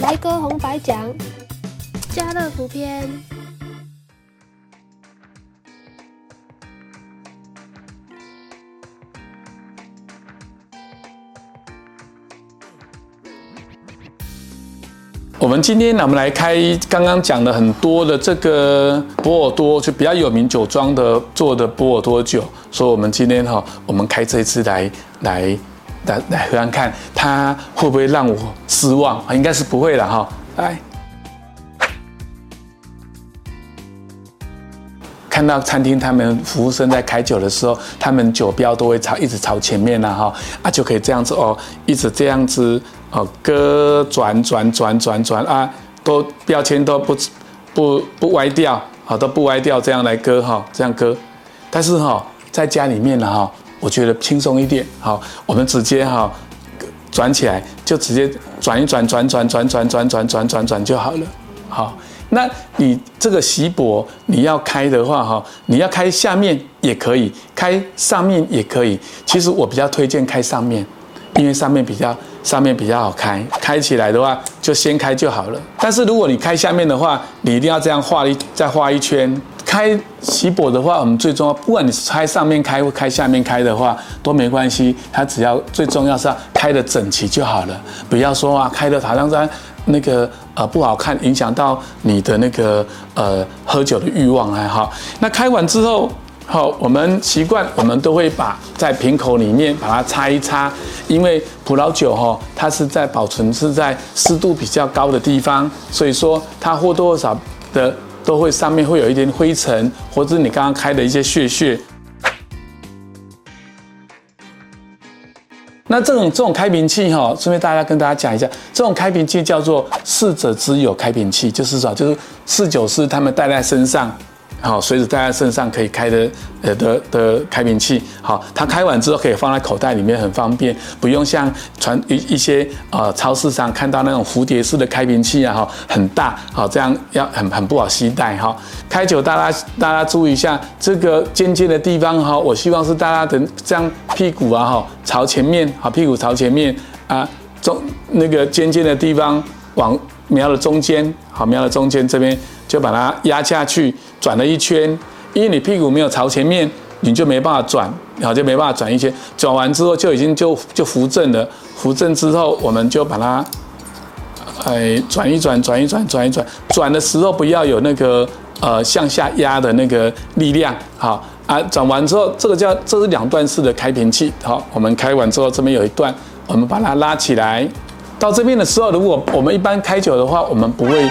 来个红白奖，家乐福篇。我们今天呢，我们来开刚刚讲的很多的这个波尔多，就比较有名酒庄的做的波尔多酒。所以，我们今天哈，我们开这一次来来来来喝看看，它会不会让我失望？啊，应该是不会了哈。来，看到餐厅他们服务生在开酒的时候，他们酒标都会朝一直朝前面了哈，啊就可以这样子哦，一直这样子。哦，割转转转转转啊，都标签都不不不歪掉，好都不歪掉，这样来割哈，这样割。但是哈，在家里面呢哈，我觉得轻松一点。好，我们直接哈转起来，就直接转一转，转转转转转转转转转就好了。好，那你这个锡箔你要开的话哈，你要开下面也可以，开上面也可以。其实我比较推荐开上面，因为上面比较。上面比较好开，开起来的话就先开就好了。但是如果你开下面的话，你一定要这样画一再画一圈。开锡箔的话，我们最重要，不管你是开上面开或开下面开的话都没关系，它只要最重要是要开得整齐就好了。不要说啊，开的好像在那个呃不好看，影响到你的那个呃喝酒的欲望还好。那开完之后。好，我们习惯，我们都会把在瓶口里面把它擦一擦，因为葡萄酒哈，它是在保存是在湿度比较高的地方，所以说它或多或少的都会上面会有一点灰尘，或者你刚刚开的一些屑屑。那这种这种开瓶器哈，顺便大家跟大家讲一下，这种开瓶器叫做逝者之友开瓶器，就是说就是侍酒师他们带在身上。好，随时带在身上可以开的，呃的的开瓶器。好，它开完之后可以放在口袋里面，很方便，不用像传一一些呃超市上看到那种蝴蝶式的开瓶器啊，哈，很大，好，这样要很很不好携带哈。开酒大家大家注意一下这个尖尖的地方哈，我希望是大家的这样屁股啊哈朝前面，好，屁股朝前面啊，中那个尖尖的地方往瞄的中间，好，瞄的中间这边就把它压下去。转了一圈，因为你屁股没有朝前面，你就没办法转，然后就没办法转一圈。转完之后就已经就就扶正了，扶正之后我们就把它，哎，转一转，转一转，转一转。转的时候不要有那个呃向下压的那个力量，好啊。转完之后，这个叫这是两段式的开瓶器，好，我们开完之后这边有一段，我们把它拉起来。到这边的时候，如果我们一般开酒的话，我们不会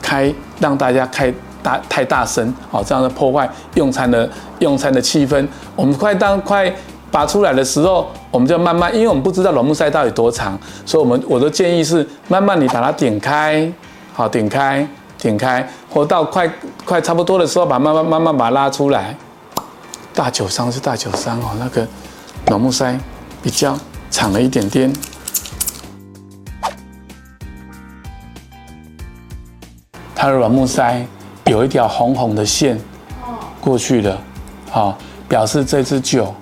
开让大家开。大太大声，好，这样的破坏用餐的用餐的气氛。我们快当快拔出来的时候，我们就慢慢，因为我们不知道软木塞到底多长，所以我们我的建议是慢慢你把它点开，好，点开点开，或到快快差不多的时候，把慢慢慢慢把它拉出来。大酒商是大酒商哦，那个软木塞比较长了一点点，它的软木塞。有一条红红的线过去了，好，表示这支酒，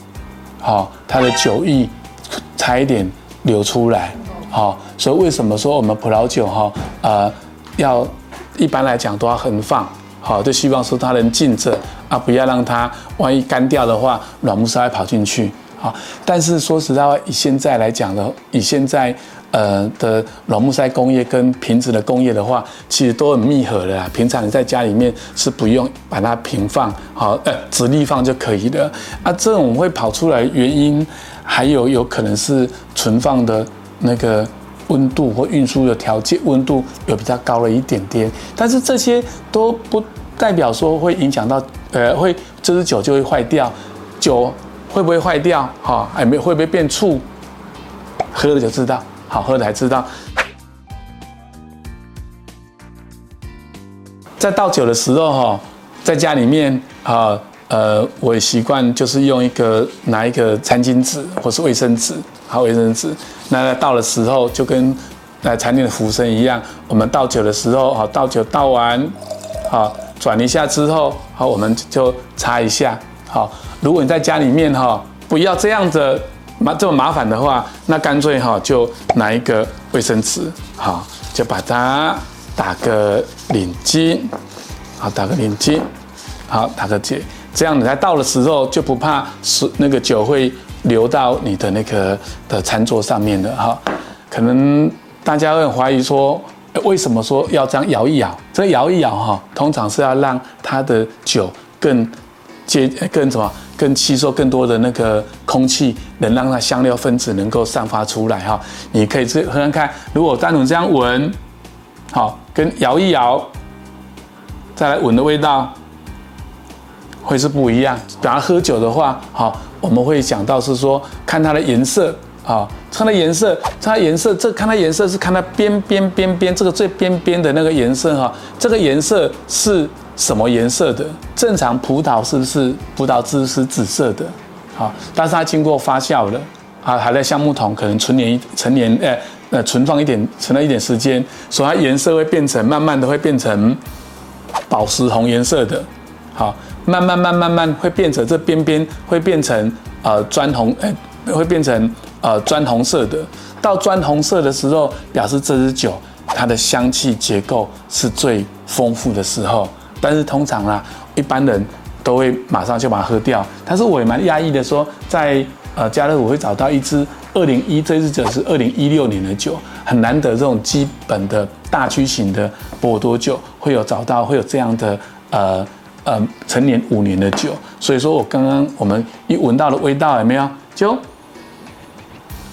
好，它的酒意差一点流出来，好，所以为什么说我们葡萄酒哈，呃，要一般来讲都要横放，好，就希望说它能浸着啊，不要让它万一干掉的话，软木塞跑进去，好，但是说实在话，以现在来讲的，以现在。呃的软木塞工业跟瓶子的工业的话，其实都很密合的啦。平常你在家里面是不用把它平放，好，呃，直立放就可以的。啊，这种会跑出来原因，还有有可能是存放的那个温度或运输的条件温度有比较高了一点点。但是这些都不代表说会影响到，呃，会这支酒就会坏掉。酒会不会坏掉？哈，还没会不会变醋？喝了就知道。好喝的才知道，在倒酒的时候哈，在家里面啊，呃，我习惯就是用一个拿一个餐巾纸或是卫生纸，好卫生纸。那在倒的时候就跟来餐厅的服务生一样，我们倒酒的时候，好倒酒倒完，好转一下之后，好我们就擦一下。好，如果你在家里面哈，不要这样子。麻这么麻烦的话，那干脆哈就拿一个卫生纸，好，就把它打个领巾，好，打个领巾，好，打个结，这样你在倒的时候就不怕是那个酒会流到你的那个的餐桌上面的哈。可能大家会怀疑说，为什么说要这样摇一摇？这摇一摇哈，通常是要让它的酒更接更什么？更吸收更多的那个空气，能让它香料分子能够散发出来哈。你可以这喝喝看，如果单独这样闻，好，跟摇一摇，再来闻的味道，会是不一样。等下喝酒的话，好，我们会想到是说，看它的颜色啊，看它颜色，它颜色，这看它颜色是看它边边边边这个最边边的那个颜色哈，这个颜色是。什么颜色的？正常葡萄是不是葡萄汁是紫色的？好，但是它经过发酵了，啊，还在橡木桶可能存年存年，呃呃存放一点，存了一点时间，所以它颜色会变成慢慢的会变成宝石红颜色的，好，慢慢慢慢慢会变成这边边会变成呃砖红，哎，会变成呃砖红色的。到砖红色的时候，表示这支酒它的香气结构是最丰富的时候。但是通常啊，一般人都会马上就把它喝掉。但是我也蛮讶异的说，在呃家乐福会找到一支二零一这支酒是二零一六年的酒，很难得这种基本的大曲型的波尔多酒会有找到会有这样的呃呃陈年五年的酒。所以说我刚刚我们一闻到的味道有没有？就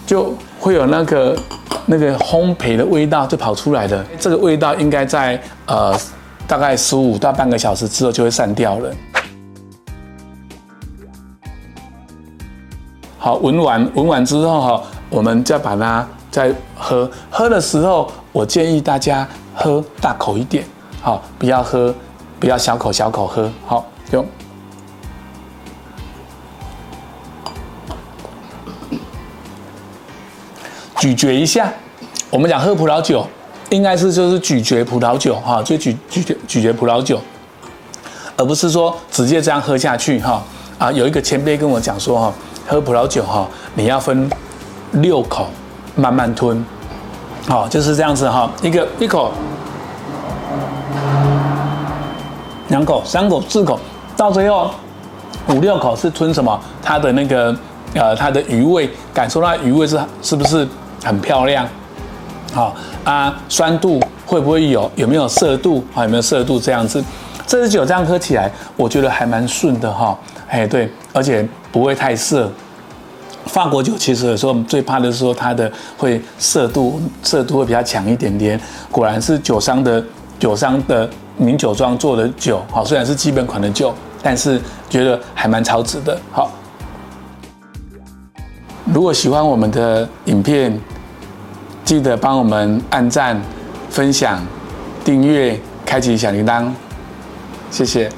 就会有那个那个烘焙的味道就跑出来的。这个味道应该在呃。大概十五到半个小时之后就会散掉了。好，闻完闻完之后哈，我们再把它再喝。喝的时候，我建议大家喝大口一点，好，不要喝，不要小口小口喝。好，用咀嚼一下。我们讲喝葡萄酒。应该是就是咀嚼葡萄酒哈，就咀咀嚼咀嚼葡萄酒，而不是说直接这样喝下去哈。啊，有一个前辈跟我讲说哈，喝葡萄酒哈，你要分六口慢慢吞，好，就是这样子哈，一个一口，两口，三口，四口，到最后五六口是吞什么？它的那个呃，它的余味，感受到余味是是不是很漂亮？好啊，酸度会不会有？有没有涩度？啊，有没有涩度？这样子，这支酒这样喝起来，我觉得还蛮顺的哈。哎，对，而且不会太涩。法国酒其实有时候最怕的是说它的会涩度，涩度会比较强一点点。果然是酒商的酒商的名酒庄做的酒，好，虽然是基本款的酒，但是觉得还蛮超值的。好，如果喜欢我们的影片，记得帮我们按赞、分享、订阅、开启小铃铛，谢谢。